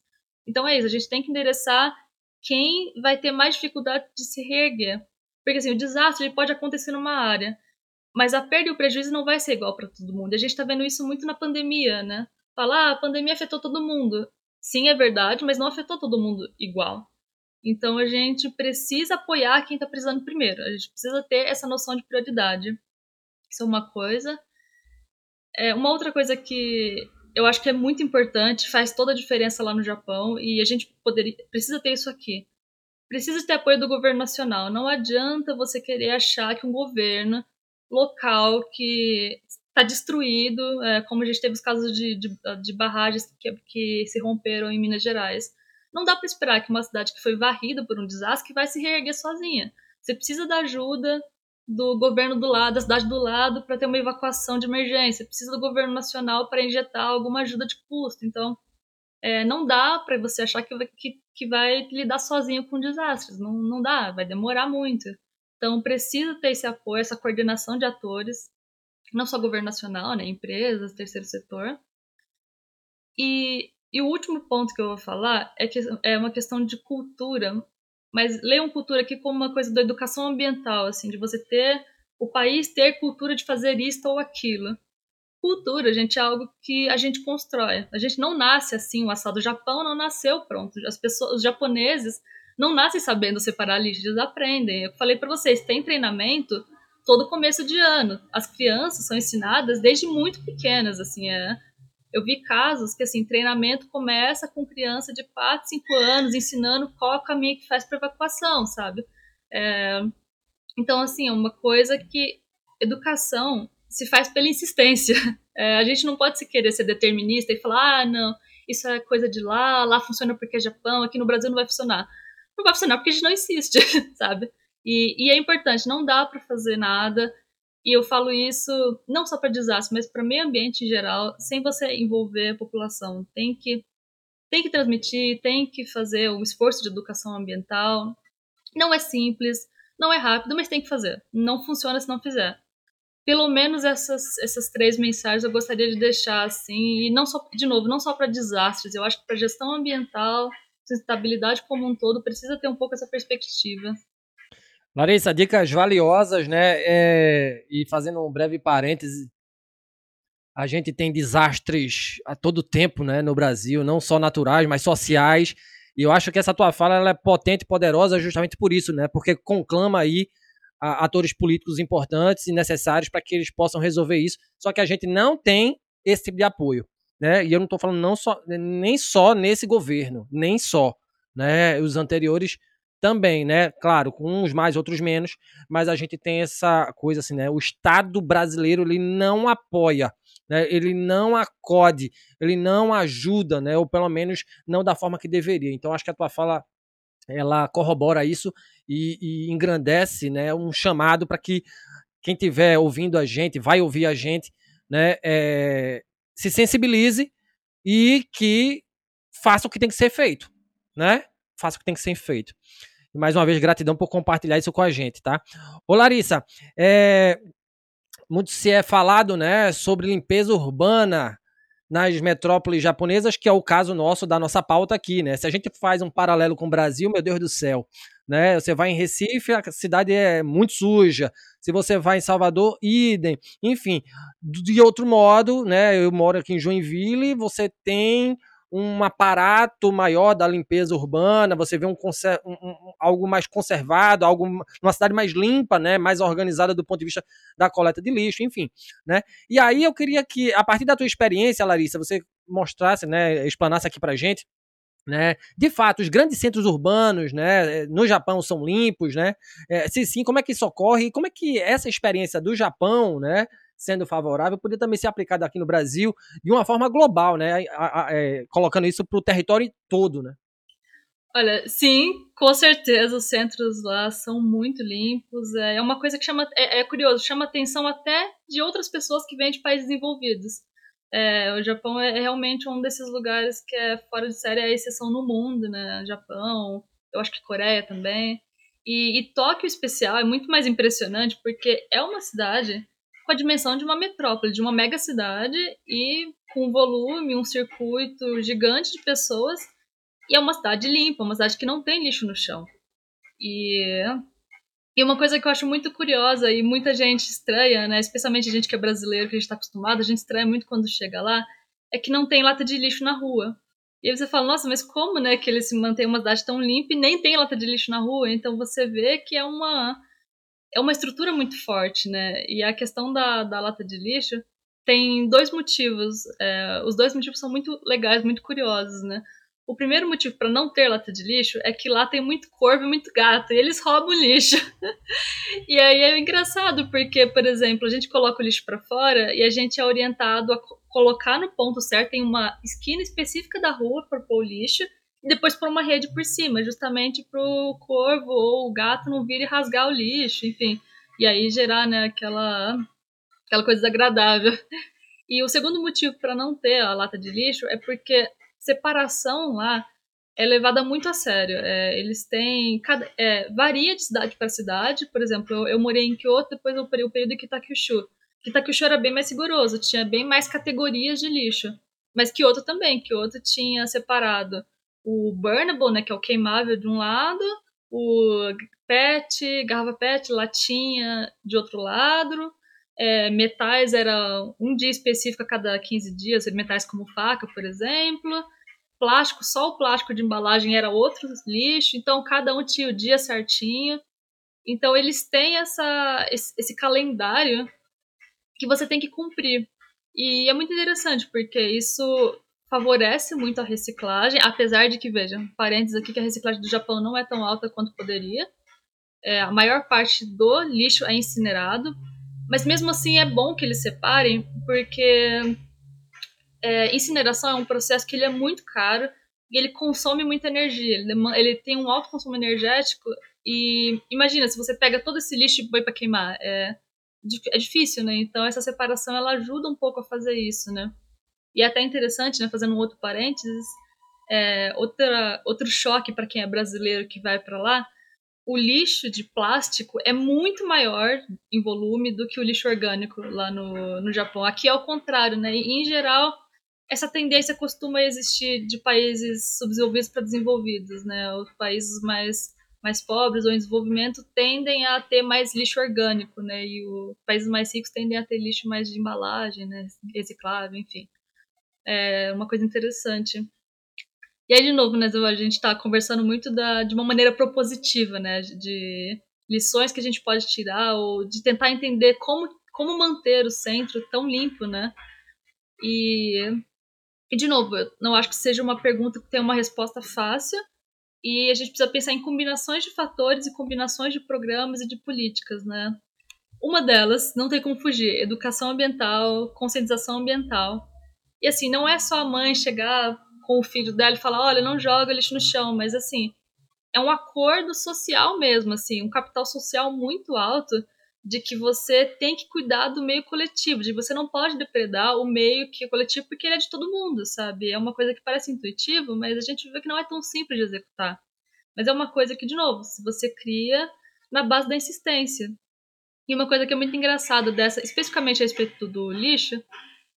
Então é isso, a gente tem que endereçar quem vai ter mais dificuldade de se reerguer. Porque assim, o desastre ele pode acontecer numa área, mas a perda e o prejuízo não vai ser igual para todo mundo. A gente está vendo isso muito na pandemia, né? Falar, ah, a pandemia afetou todo mundo. Sim, é verdade, mas não afetou todo mundo igual. Então a gente precisa apoiar quem está precisando primeiro. A gente precisa ter essa noção de prioridade. Isso é uma coisa. É, uma outra coisa que eu acho que é muito importante, faz toda a diferença lá no Japão e a gente poderia, precisa ter isso aqui. Precisa ter apoio do governo nacional. Não adianta você querer achar que um governo local que está destruído, é, como a gente teve os casos de, de, de barragens que, que se romperam em Minas Gerais. Não dá para esperar que uma cidade que foi varrida por um desastre vai se reerguer sozinha. Você precisa da ajuda do governo do lado, da cidade do lado, para ter uma evacuação de emergência. Precisa do governo nacional para injetar alguma ajuda de custo. Então, é, não dá para você achar que, que, que vai lidar sozinho com desastres. Não, não dá, vai demorar muito. Então, precisa ter esse apoio, essa coordenação de atores, não só governo nacional, né, empresas, terceiro setor. E, e o último ponto que eu vou falar é que é uma questão de cultura, mas leiam cultura aqui como uma coisa da educação ambiental, assim, de você ter o país ter cultura de fazer isto ou aquilo. Cultura, gente, é algo que a gente constrói. A gente não nasce assim, o assado do Japão não nasceu pronto. As pessoas, os japoneses não nascem sabendo separar lixo, eles aprendem. Eu falei para vocês, tem treinamento todo começo de ano. As crianças são ensinadas desde muito pequenas, assim, é. Eu vi casos que, assim, treinamento começa com criança de 4, 5 anos, ensinando qual é o caminho que faz para evacuação, sabe? É... Então, assim, é uma coisa que educação se faz pela insistência. *laughs* É, a gente não pode se querer ser determinista e falar, ah, não, isso é coisa de lá, lá funciona porque é Japão, aqui no Brasil não vai funcionar. Não vai funcionar porque a gente não insiste, *laughs* sabe? E, e é importante, não dá para fazer nada. E eu falo isso não só para desastre, mas para meio ambiente em geral, sem você envolver a população. Tem que tem que transmitir, tem que fazer um esforço de educação ambiental. Não é simples, não é rápido, mas tem que fazer. Não funciona se não fizer pelo menos essas, essas três mensagens eu gostaria de deixar assim, e não só, de novo, não só para desastres, eu acho que para gestão ambiental, sustentabilidade como um todo, precisa ter um pouco essa perspectiva. Larissa, dicas valiosas, né? É, e fazendo um breve parêntese, a gente tem desastres a todo tempo, né, no Brasil, não só naturais, mas sociais. E eu acho que essa tua fala é potente e poderosa justamente por isso, né? Porque conclama aí a, atores políticos importantes e necessários para que eles possam resolver isso. Só que a gente não tem esse tipo de apoio. Né? E eu não estou falando não só, nem só nesse governo, nem só. Né? Os anteriores também, né? Claro, com uns mais, outros menos, mas a gente tem essa coisa assim, né? O Estado brasileiro ele não apoia, né? Ele não acode, ele não ajuda, né? Ou pelo menos não da forma que deveria. Então acho que a tua fala ela corrobora isso e, e engrandece, né, um chamado para que quem estiver ouvindo a gente, vai ouvir a gente, né, é, se sensibilize e que faça o que tem que ser feito, né? Faça o que tem que ser feito. E mais uma vez, gratidão por compartilhar isso com a gente, tá? Ô Larissa, é, muito se é falado, né, sobre limpeza urbana nas metrópoles japonesas, que é o caso nosso da nossa pauta aqui, né? Se a gente faz um paralelo com o Brasil, meu Deus do céu, né? Você vai em Recife, a cidade é muito suja. Se você vai em Salvador, idem. Enfim, de outro modo, né? Eu moro aqui em Joinville, você tem um aparato maior da limpeza urbana, você vê um, um, um, algo mais conservado, algo uma cidade mais limpa, né, mais organizada do ponto de vista da coleta de lixo, enfim, né? E aí eu queria que a partir da tua experiência, Larissa, você mostrasse, né, explanasse aqui pra gente né? De fato, os grandes centros urbanos, né, no Japão são limpos, né? É, se sim, como é que isso ocorre e como é que essa experiência do Japão, né, sendo favorável, poderia também ser aplicada aqui no Brasil de uma forma global, né? A, a, é, colocando isso para o território todo, né? Olha, sim, com certeza os centros lá são muito limpos. É, é uma coisa que chama, é, é curioso, chama atenção até de outras pessoas que vêm de países desenvolvidos. É, o Japão é realmente um desses lugares que é fora de série, é a exceção no mundo, né? Japão, eu acho que Coreia também. E, e Tóquio especial é muito mais impressionante porque é uma cidade com a dimensão de uma metrópole, de uma mega cidade e com um volume, um circuito gigante de pessoas. E é uma cidade limpa, uma cidade que não tem lixo no chão. E, e uma coisa que eu acho muito curiosa e muita gente estranha, né, especialmente a gente que é brasileiro, que a gente está acostumado, a gente estranha muito quando chega lá, é que não tem lata de lixo na rua. E aí você fala, nossa, mas como, né, que eles mantêm uma cidade tão limpa e nem tem lata de lixo na rua? Então você vê que é uma é uma estrutura muito forte, né? E a questão da, da lata de lixo tem dois motivos. É, os dois motivos são muito legais, muito curiosos, né? O primeiro motivo para não ter lata de lixo é que lá tem muito corvo e muito gato, e eles roubam o lixo. *laughs* e aí é engraçado, porque, por exemplo, a gente coloca o lixo para fora e a gente é orientado a colocar no ponto certo, em uma esquina específica da rua para pôr o lixo, e depois pôr uma rede por cima, justamente para o corvo ou o gato não vir e rasgar o lixo, enfim. e aí gerar né, aquela, aquela coisa desagradável. E o segundo motivo para não ter a lata de lixo é porque separação lá é levada muito a sério. É, eles têm. Cada, é, varia de cidade para cidade. Por exemplo, eu, eu, morei em Kyoto, depois eu parei o período em Kitakyushu. Kitakyushu era bem mais rigoroso, tinha bem mais categorias de lixo. Mas Kyoto também. Kyoto tinha separado o burnable, né, que é o queimável de um lado, o PET, garrafa PET, latinha de outro lado. É, metais era um dia específico a cada 15 dias, metais como faca, por exemplo plástico, só o plástico de embalagem era outro lixo, então cada um tinha o dia certinho. Então eles têm essa, esse, esse calendário que você tem que cumprir. E é muito interessante, porque isso favorece muito a reciclagem, apesar de que, veja, parênteses aqui, que a reciclagem do Japão não é tão alta quanto poderia. É, a maior parte do lixo é incinerado, mas mesmo assim é bom que eles separem, porque é, incineração é um processo que ele é muito caro e ele consome muita energia. Ele, ele tem um alto consumo energético e imagina se você pega todo esse lixo e põe para queimar, é, é difícil, né? Então essa separação ela ajuda um pouco a fazer isso, né? E é até interessante, né? Fazendo um outro parênteses, é, outra, outro choque para quem é brasileiro que vai para lá o lixo de plástico é muito maior em volume do que o lixo orgânico lá no, no Japão. Aqui é o contrário, né? E, em geral, essa tendência costuma existir de países subdesenvolvidos para desenvolvidos, né? Os países mais mais pobres ou em desenvolvimento tendem a ter mais lixo orgânico, né? E os países mais ricos tendem a ter lixo mais de embalagem, né? Reciclável, enfim. É uma coisa interessante. E aí, de novo, né, a gente está conversando muito da, de uma maneira propositiva, né? De lições que a gente pode tirar ou de tentar entender como, como manter o centro tão limpo, né? E e, de novo, eu não acho que seja uma pergunta que tenha uma resposta fácil, e a gente precisa pensar em combinações de fatores e combinações de programas e de políticas, né? Uma delas, não tem como fugir, educação ambiental, conscientização ambiental. E assim, não é só a mãe chegar com o filho dela e falar, olha, não joga lixo no chão, mas assim, é um acordo social mesmo, assim, um capital social muito alto de que você tem que cuidar do meio coletivo, de você não pode depredar o meio que é coletivo porque ele é de todo mundo, sabe? É uma coisa que parece intuitivo, mas a gente vê que não é tão simples de executar. Mas é uma coisa que, de novo, se você cria na base da insistência. E uma coisa que é muito engraçada dessa, especificamente a respeito do lixo,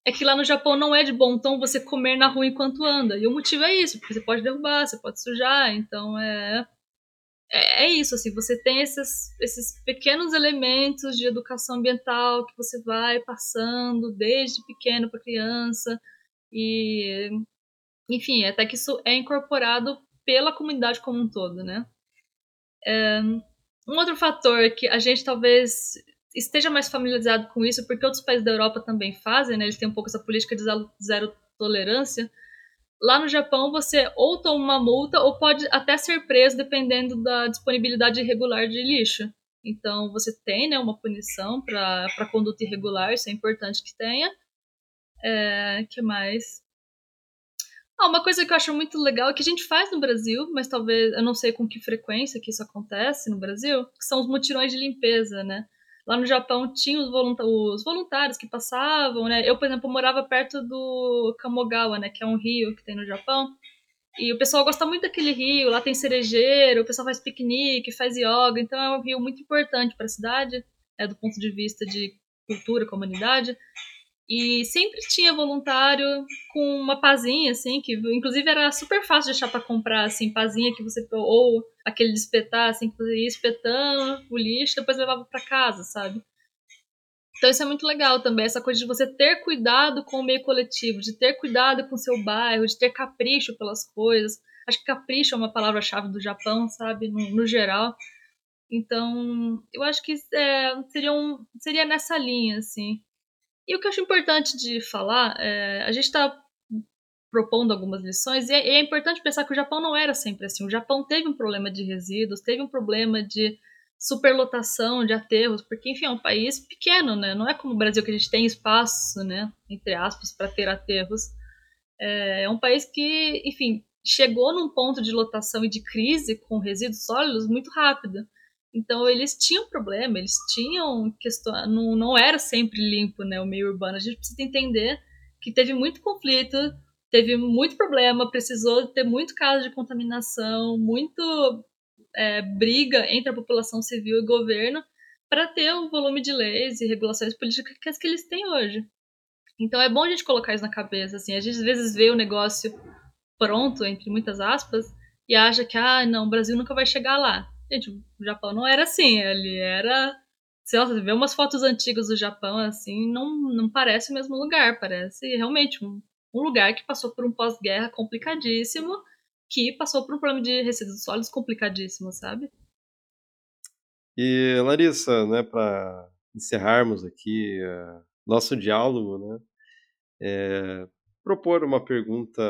é que lá no Japão não é de bom tom você comer na rua enquanto anda. E o motivo é isso, porque você pode derrubar, você pode sujar, então é é, é isso, assim, você tem esses, esses pequenos elementos de educação ambiental que você vai passando desde pequeno para criança e enfim, até que isso é incorporado pela comunidade como um todo, né? É, um outro fator que a gente talvez esteja mais familiarizado com isso, porque outros países da Europa também fazem, né? Eles têm um pouco essa política de zero tolerância, Lá no Japão, você ou toma uma multa ou pode até ser preso dependendo da disponibilidade irregular de lixo. Então, você tem né, uma punição para conduta irregular, isso é importante que tenha. É, que mais? Ah, uma coisa que eu acho muito legal é que a gente faz no Brasil, mas talvez eu não sei com que frequência que isso acontece no Brasil, que são os mutirões de limpeza, né? Lá no Japão tinha os, os, voluntários que passavam, né? Eu, por exemplo, morava perto do Kamogawa, né? Que é um rio que tem no Japão. E o pessoal gosta muito daquele rio, lá tem cerejeiro, o pessoal faz piquenique, faz yoga, então é um rio muito importante para a cidade, né, do ponto de vista de cultura, comunidade. E sempre tinha voluntário com uma pazinha, assim, que inclusive era super fácil de achar para comprar, assim, pazinha que você. Ou aquele de espetar, assim, que você ia espetando o lixo depois levava para casa, sabe? Então isso é muito legal também, essa coisa de você ter cuidado com o meio coletivo, de ter cuidado com o seu bairro, de ter capricho pelas coisas. Acho que capricho é uma palavra-chave do Japão, sabe? No, no, geral. Então, eu acho que é, seria, um, seria nessa linha, assim. E o que eu acho importante de falar, é, a gente está propondo algumas lições, e é, é, importante pensar que o Japão não era sempre assim. O Japão teve um problema de resíduos, teve um problema de superlotação de aterros, porque, enfim, é um país pequeno, né? Não é como o Brasil que a gente tem espaço, né, entre aspas, para ter aterros. É, é um país que, enfim, chegou num ponto de lotação e de crise com resíduos sólidos muito rápido. Então eles tinham problema, eles tinham questão, não, não era sempre limpo, né, o meio urbano. A gente precisa entender que teve muito conflito, teve muito problema, precisou ter muito caso de contaminação, muito é, briga entre a população civil e governo para ter o volume de leis e regulações políticas que eles têm hoje. Então é bom a gente colocar isso na cabeça, assim, a gente às vezes vê o negócio pronto, entre muitas aspas, e acha que, ah, não, o Brasil nunca vai chegar lá. Gente, o Japão não era assim, ele era. Se você vê umas fotos antigas do Japão, assim, não, não parece o mesmo lugar, parece realmente um, um lugar que passou por um pós-guerra complicadíssimo, que passou por um problema de resíduos sólidos complicadíssimo, sabe? E, Larissa, né, para encerrarmos aqui uh, nosso diálogo, né, é, propor uma pergunta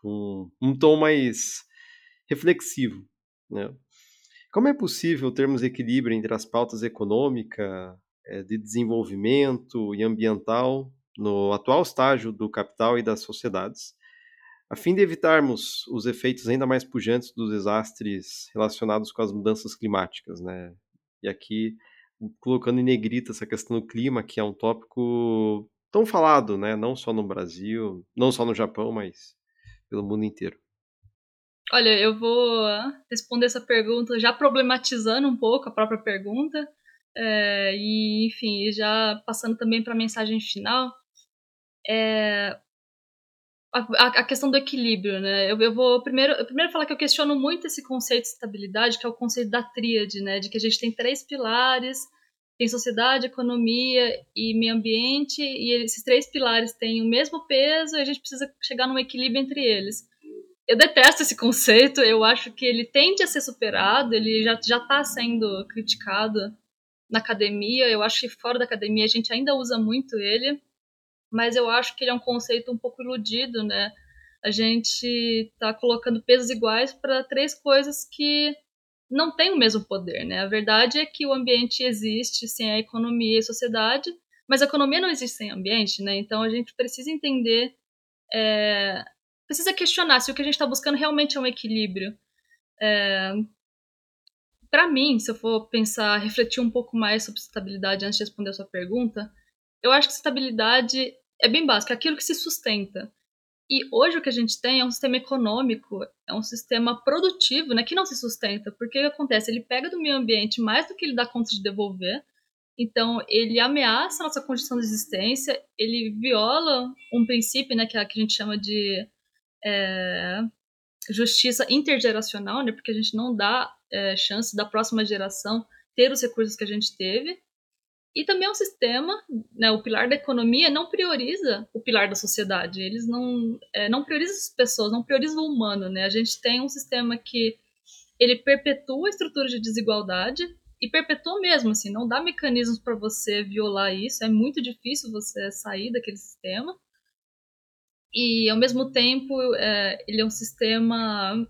com um tom mais reflexivo. Né? Como é possível termos equilíbrio entre as pautas econômica, eh, de desenvolvimento e ambiental no atual estágio do capital e das sociedades, a fim de evitarmos os efeitos ainda mais pujantes dos desastres relacionados com as mudanças climáticas, né? E aqui colocando em negrita essa questão do clima, que é um tópico tão falado, né? Não só no Brasil, não só no Japão, mas pelo mundo inteiro. Olha, eu vou responder essa pergunta já problematizando um pouco a própria pergunta. É, e, enfim, já passando também para a mensagem final. É, a, a, questão do equilíbrio, né? Eu, eu vou primeiro, eu primeiro falar que eu questiono muito esse conceito de estabilidade, que é o conceito da tríade, né? De que a gente tem três pilares, tem sociedade, economia e meio ambiente, e esses três pilares têm o mesmo peso e a gente precisa chegar num equilíbrio entre eles eu detesto esse conceito, eu acho que ele tende a ser superado, ele já já está sendo criticado na academia, eu acho que fora da academia a gente ainda usa muito ele, mas eu acho que ele é um conceito um pouco iludido, né? A gente está colocando pesos iguais para três coisas que não têm o mesmo poder, né? A verdade é que o ambiente existe sem a economia e a sociedade, mas a economia não existe sem ambiente, né? Então a gente precisa entender é, precisa questionar se o que a gente está buscando realmente é um equilíbrio. É, para mim, se eu for pensar, refletir um pouco mais sobre estabilidade antes de responder a sua pergunta, eu acho que estabilidade é bem básico, é aquilo que se sustenta. E hoje o que a gente tem é um sistema econômico, é um sistema produtivo, né, que não se sustenta, porque o que acontece? Ele pega do meio ambiente mais do que ele dá conta de devolver, então ele ameaça a nossa condição de existência, ele viola um princípio, né, que é a gente chama de é, justiça intergeracional, né, porque a gente não dá é, chance da próxima geração ter os recursos que a gente teve. E também é um sistema, né, o pilar da economia não prioriza o pilar da sociedade. Eles não, é, não priorizam as pessoas, não priorizam o humano. Né? A gente tem um sistema que ele perpetua a estrutura de desigualdade e perpetua mesmo, assim, não dá mecanismos para você violar isso. É muito difícil você sair daquele sistema e ao mesmo tempo é, ele é um sistema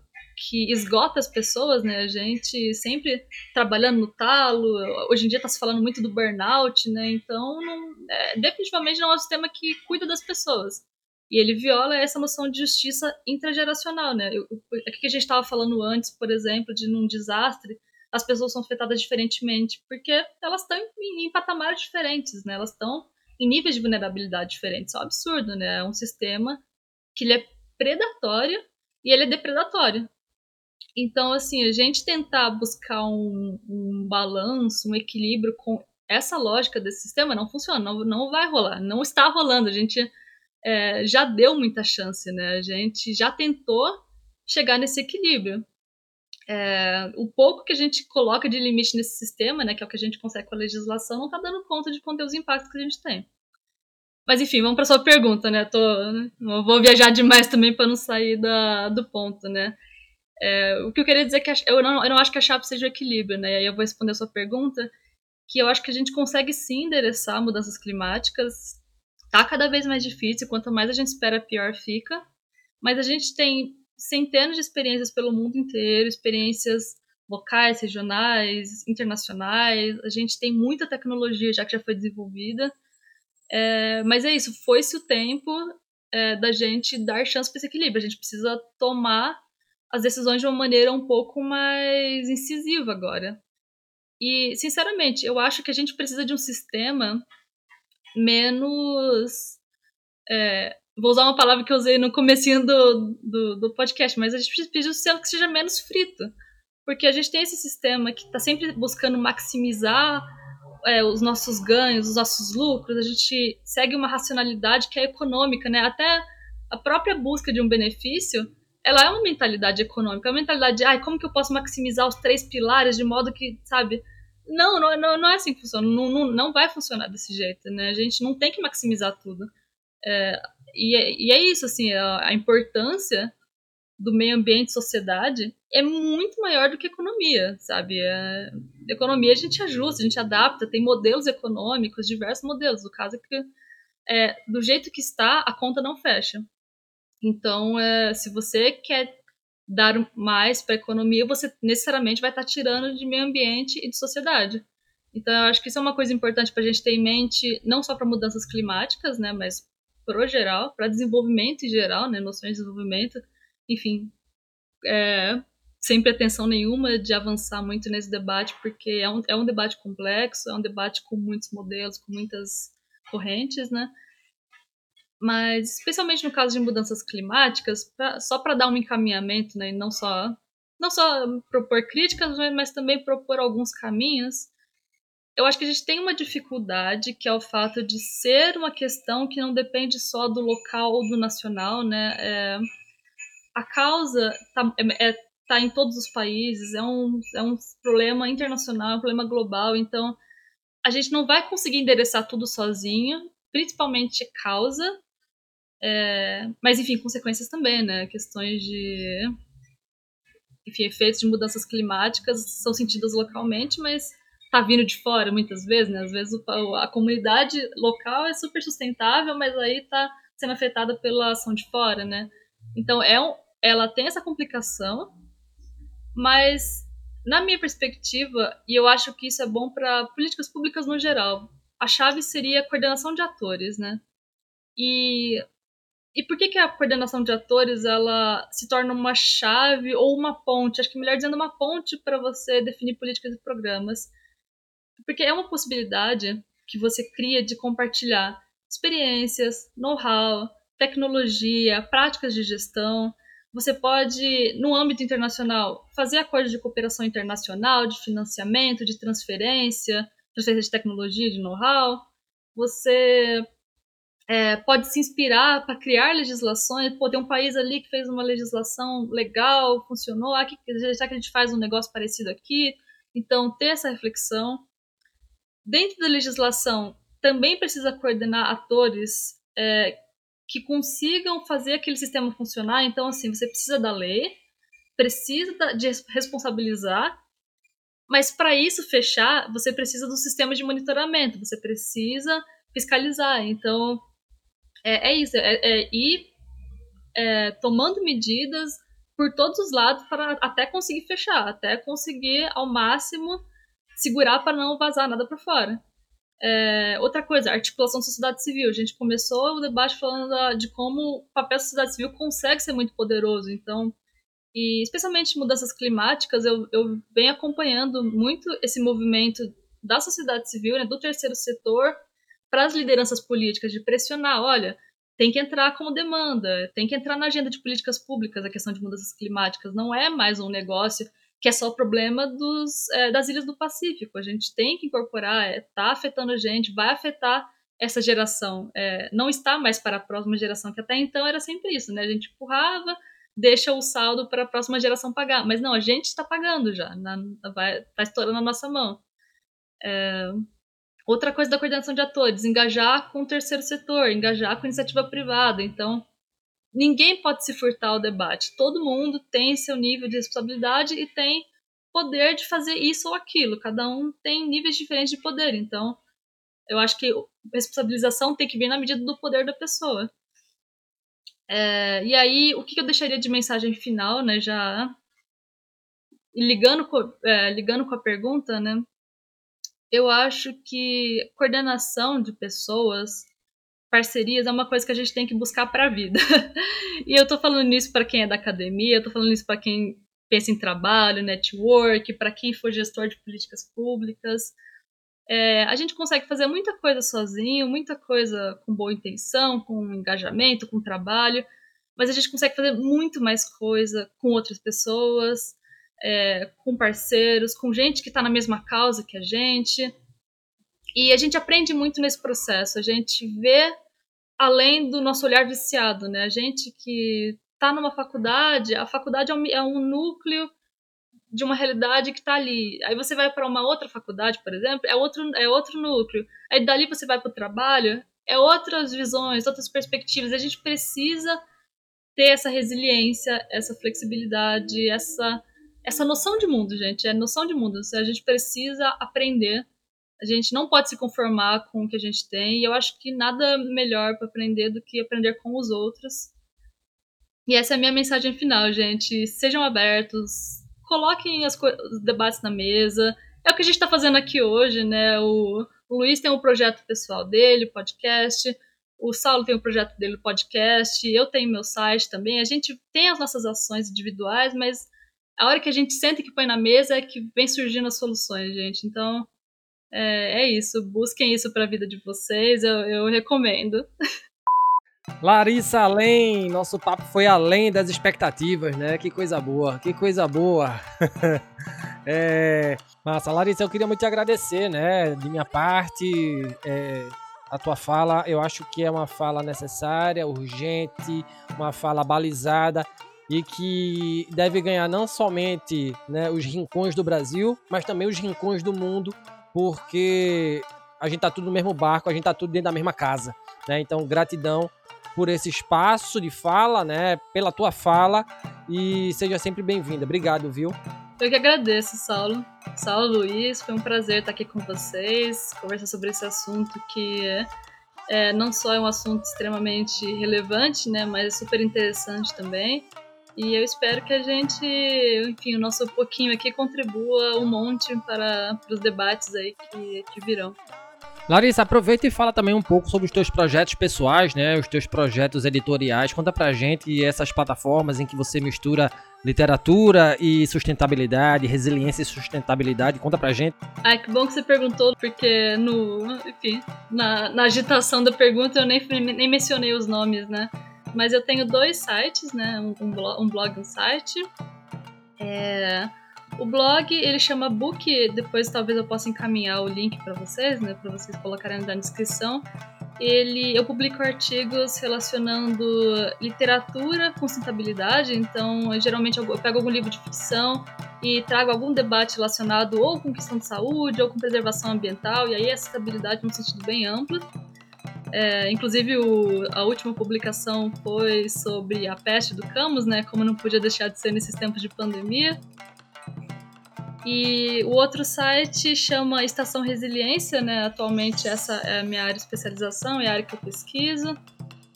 que esgota as pessoas, né? A gente sempre trabalhando no talo, hoje em dia está se falando muito do burnout, né? Então, não, é, definitivamente não é um sistema que cuida das pessoas. E ele viola essa noção de justiça intrageracional, né? O que a gente estava falando antes, por exemplo, de num desastre, as pessoas são afetadas diferentemente, porque elas estão em, em patamares diferentes, né? Elas estão em níveis de vulnerabilidade diferentes. É um absurdo, né? É um sistema que ele é predatório e ele é depredatório. Então, assim, a gente tentar buscar um, um balanço, um equilíbrio com essa lógica desse sistema não funciona, não, não vai rolar, não está rolando. A gente é, já deu muita chance, né? A gente já tentou chegar nesse equilíbrio. É, o pouco que a gente coloca de limite nesse sistema, né, que é o que a gente consegue com a legislação, não está dando conta de conter os impactos que a gente tem. Mas enfim, vamos para sua pergunta, né? Tô, não vou viajar demais também para não sair da, do ponto, né? É, o que eu queria dizer é que eu não, eu não acho que a chave seja o equilíbrio, né? E aí eu vou responder a sua pergunta, que eu acho que a gente consegue sim endereçar mudanças climáticas. Tá cada vez mais difícil, quanto mais a gente espera, pior fica. Mas a gente tem centenas de experiências pelo mundo inteiro, experiências locais, regionais, internacionais. A gente tem muita tecnologia já que já foi desenvolvida. É, mas é isso, foi-se o tempo é, da gente dar chance para esse equilíbrio. A gente precisa tomar as decisões de uma maneira um pouco mais incisiva agora. E, sinceramente, eu acho que a gente precisa de um sistema menos. É, vou usar uma palavra que eu usei no comecinho do, do, do podcast, mas a gente sistema que seja menos frito. Porque a gente tem esse sistema que está sempre buscando maximizar é, os nossos ganhos, os nossos lucros, a gente segue uma racionalidade que é econômica, né? Até a própria busca de um benefício, ela é uma mentalidade econômica, é uma mentalidade de, ai, como que eu posso maximizar os três pilares de modo que, sabe? Não, não, não é assim que funciona, não, não, não vai funcionar desse jeito, né? A gente não tem que maximizar tudo. É, e, é, e é isso, assim, a, a importância do meio ambiente e sociedade é muito maior do que economia, sabe? É, economia a gente ajusta, a gente adapta, tem modelos econômicos, diversos modelos. O caso é que, é, do jeito que está, a conta não fecha. Então, é, se você quer dar mais para a economia, você necessariamente vai estar tá tirando de meio ambiente e de sociedade. Então, eu acho que isso é uma coisa importante para a gente ter em mente, não só para mudanças climáticas, né, mas pro geral, para desenvolvimento em geral, né, noções de desenvolvimento, enfim, é, sem pretensão nenhuma de avançar muito nesse debate, porque é um, é um debate complexo, é um debate com muitos modelos, com muitas correntes, né? Mas, especialmente no caso de mudanças climáticas, pra, só para dar um encaminhamento, né, e não só, não só propor críticas, mas também propor alguns caminhos, eu acho que a gente tem uma dificuldade, que é o fato de ser uma questão que não depende só do local ou do nacional, né? É, a causa está é, tá em todos os países, é um, é um problema internacional, é um problema global, então a gente não vai conseguir endereçar tudo sozinho, principalmente causa, é, mas enfim, consequências também, né? Questões de. Enfim, efeitos de mudanças climáticas são sentidos localmente, mas tá vindo de fora muitas vezes, né? Às vezes a comunidade local é super sustentável, mas aí tá sendo afetada pela ação de fora, né? Então é um, ela tem essa complicação, mas na minha perspectiva, e eu acho que isso é bom para políticas públicas no geral, a chave seria a coordenação de atores, né? E e por que, que a coordenação de atores ela se torna uma chave ou uma ponte? Acho que melhor dizendo uma ponte para você definir políticas e programas. Porque é uma possibilidade que você cria de compartilhar experiências, know-how, tecnologia, práticas de gestão. Você pode, no âmbito internacional, fazer acordos de cooperação internacional, de financiamento, de transferência, transferência de tecnologia, de know-how. Você é, pode se inspirar para criar legislações. Pô, tem um país ali que fez uma legislação legal, funcionou, aqui, já que a gente faz um negócio parecido aqui. Então, ter essa reflexão. Dentro da legislação, também precisa coordenar atores é, que consigam fazer aquele sistema funcionar. Então, assim, você precisa da lei, precisa de responsabilizar, mas para isso fechar, você precisa do sistema de monitoramento, você precisa fiscalizar. Então, é, é isso, é, é ir é, tomando medidas por todos os lados para até conseguir fechar, até conseguir ao máximo segurar para não vazar nada para fora. É, outra coisa, articulação da sociedade civil. A gente começou o debate falando de como o papel da sociedade civil consegue ser muito poderoso. Então, e especialmente mudanças climáticas, eu, eu venho acompanhando muito esse movimento da sociedade civil, né, do terceiro setor, para as lideranças políticas, de pressionar: olha, tem que entrar como demanda, tem que entrar na agenda de políticas públicas a questão de mudanças climáticas. Não é mais um negócio que é só o problema dos, é, das ilhas do Pacífico. A gente tem que incorporar, está é, tá afetando a gente, vai afetar essa geração. É, não está mais para a próxima geração, que até então era sempre isso, né? A gente empurrava, deixa o saldo para a próxima geração pagar. Mas não, a gente está pagando já, está estourando na nossa mão. É, outra coisa da coordenação de atores, engajar com o terceiro setor, engajar com a iniciativa privada. Então, ninguém pode se furtar ao debate. Todo mundo tem seu nível de responsabilidade e tem poder de fazer isso ou aquilo. Cada um tem níveis diferentes de poder. Então, eu acho que responsabilização tem que vir na medida do poder da pessoa. É, e aí, o que eu deixaria de mensagem final, né? Já ligando com, é, ligando com a pergunta, né? Eu acho que coordenação de pessoas parcerias é uma coisa que a gente tem que buscar para a vida. *laughs* e eu tô falando nisso para quem é da academia, eu tô falando isso para quem pensa em trabalho, network, para quem for gestor de políticas públicas. É, a gente consegue fazer muita coisa sozinho, muita coisa com boa intenção, com engajamento, com trabalho, mas a gente consegue fazer muito mais coisa com outras pessoas, é, com parceiros, com gente que está na mesma causa que a gente. E a gente aprende muito nesse processo, a gente vê além do nosso olhar viciado, né? A gente que está numa faculdade, a faculdade é um, é um núcleo de uma realidade que está ali. Aí você vai para uma outra faculdade, por exemplo, é outro, é outro núcleo. Aí dali você vai para o trabalho, é outras visões, outras perspectivas. A gente precisa ter essa resiliência, essa flexibilidade, essa, essa noção de mundo, gente. É noção de mundo. A gente precisa aprender. A gente não pode se conformar com o que a gente tem. E eu acho que nada melhor para aprender do que aprender com os outros. E essa é a minha mensagem final, gente. Sejam abertos, coloquem os debates na mesa. É o que a gente está fazendo aqui hoje, né? O, o Luiz tem um projeto pessoal dele, podcast. O Saulo tem o um projeto dele, podcast. Eu tenho meu site também. A gente tem as nossas ações individuais, mas a hora que a gente senta e que põe na mesa é que vem surgindo as soluções, gente. Então, é, é isso. Busquem isso para a vida de vocês. Eu, eu recomendo. *laughs* Larissa Além, nosso papo foi além das expectativas, né? Que coisa boa, que coisa boa. *laughs* é, massa, Larissa, eu queria muito te agradecer, né? De minha parte, é, a tua fala, eu acho que é uma fala necessária, urgente, uma fala balizada e que deve ganhar não somente né, os rincões do Brasil, mas também os rincões do mundo, porque a gente tá tudo no mesmo barco, a gente tá tudo dentro da mesma casa, né? Então, gratidão por esse espaço de fala, né? Pela tua fala e seja sempre bem-vinda. Obrigado, viu? Eu que agradeço, Saulo. Saulo Luiz, foi um prazer estar aqui com vocês, conversar sobre esse assunto que é, é, não só é um assunto extremamente relevante, né, mas é super interessante também. E eu espero que a gente, enfim, o nosso pouquinho aqui contribua um monte para, para os debates aí que, que virão. Larissa, aproveita e fala também um pouco sobre os teus projetos pessoais, né? Os teus projetos editoriais. Conta pra gente essas plataformas em que você mistura literatura e sustentabilidade, resiliência e sustentabilidade. Conta pra gente. Ah, que bom que você perguntou, porque no, enfim, na, na agitação da pergunta eu nem, nem mencionei os nomes, né? Mas eu tenho dois sites, né? Um, blog, um blog e um site. É, o blog, ele chama Book, depois talvez eu possa encaminhar o link para vocês, né, para vocês colocarem na descrição. Ele, eu publico artigos relacionando literatura com sustentabilidade, então geralmente eu pego algum livro de ficção e trago algum debate relacionado ou com questão de saúde ou com preservação ambiental, e aí a sustentabilidade num sentido bem amplo. É, inclusive, o, a última publicação foi sobre a peste do Camus, né? Como não podia deixar de ser nesses tempos de pandemia. E o outro site chama Estação Resiliência, né? Atualmente essa é a minha área de especialização, é a área que eu pesquiso.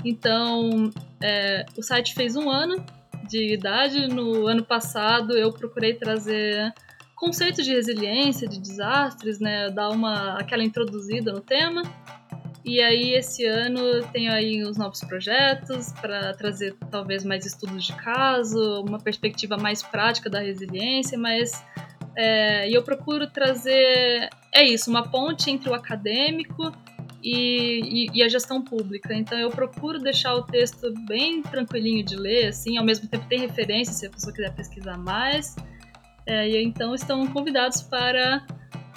Então, é, o site fez um ano de idade. No ano passado, eu procurei trazer conceitos de resiliência, de desastres, né? Dar uma aquela introduzida no tema. E aí, esse ano, tenho aí os novos projetos para trazer talvez mais estudos de caso, uma perspectiva mais prática da resiliência, mas é, eu procuro trazer, é isso, uma ponte entre o acadêmico e, e, e, a gestão pública. Então eu procuro deixar o texto bem tranquilinho de ler, assim, ao mesmo tempo tem referência se a pessoa quiser pesquisar mais. É, e então estão convidados para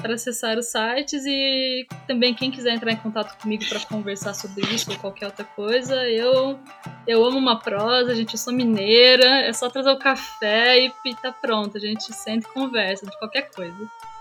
para acessar os sites e também quem quiser entrar em contato comigo para conversar sobre isso ou qualquer outra coisa, eu eu amo uma prosa, gente, eu sou mineira, é só trazer o café e, e tá pronto, a gente senta e conversa de qualquer coisa.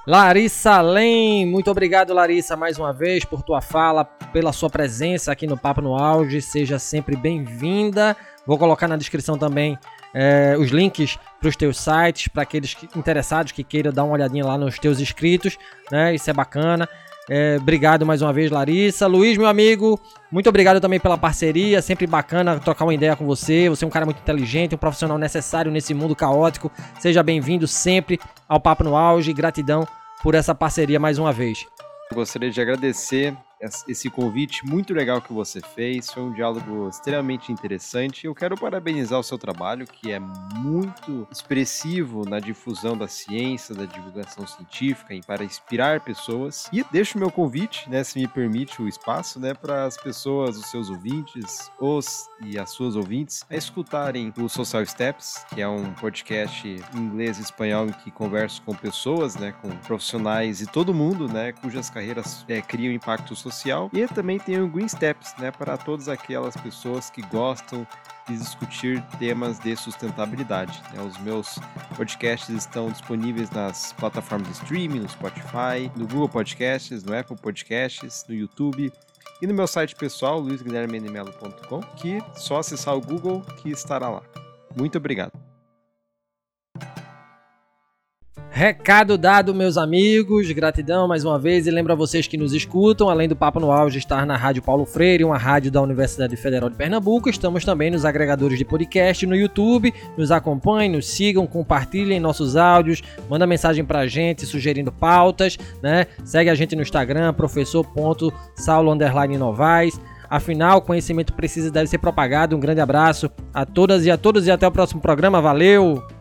Larissa Lem, muito obrigado Larissa mais uma vez por tua fala, pela sua presença aqui no Papo no Auge, seja sempre bem-vinda. Vou colocar na descrição também é, os links para os teus sites, para aqueles que, interessados que queiram dar uma olhadinha lá nos teus inscritos, né? Isso é bacana. É, obrigado mais uma vez, Larissa. Luiz, meu amigo, muito obrigado também pela parceria. Sempre bacana trocar uma ideia com você. Você é um cara muito inteligente, um profissional necessário nesse mundo caótico. Seja bem-vindo sempre ao Papo no Auge. Gratidão por essa parceria mais uma vez. Gostaria de agradecer esse convite muito legal que você fez. Foi um diálogo extremamente interessante. Eu quero parabenizar o seu trabalho, que é muito expressivo na difusão da ciência, da divulgação científica e para inspirar pessoas. E deixo o meu convite, né, se me permite o espaço, né, para as pessoas, os seus ouvintes, os e as suas ouvintes, a escutarem o Social Steps, que é um podcast em inglês e espanhol em que converso com pessoas, né, com profissionais e todo mundo, né, cujas carreiras é, criam impacto social. E também tem o Green Steps, né, para todas aquelas pessoas que gostam de discutir temas de sustentabilidade. Né. Os meus podcasts estão disponíveis nas plataformas de streaming, no Spotify, no Google Podcasts, no Apple Podcasts, no YouTube e no meu site pessoal, luisguilhermenimelo.com, que só acessar o Google que estará lá. Muito obrigado. Recado dado, meus amigos, gratidão mais uma vez e lembro a vocês que nos escutam, além do Papo no Auge estar na Rádio Paulo Freire, uma rádio da Universidade Federal de Pernambuco, estamos também nos agregadores de podcast no YouTube, nos acompanhem, nos sigam, compartilhem nossos áudios, manda mensagem pra gente sugerindo pautas, né? Segue a gente no Instagram, professor.saulo Novaes. Afinal, conhecimento precisa deve ser propagado. Um grande abraço a todas e a todos e até o próximo programa. Valeu!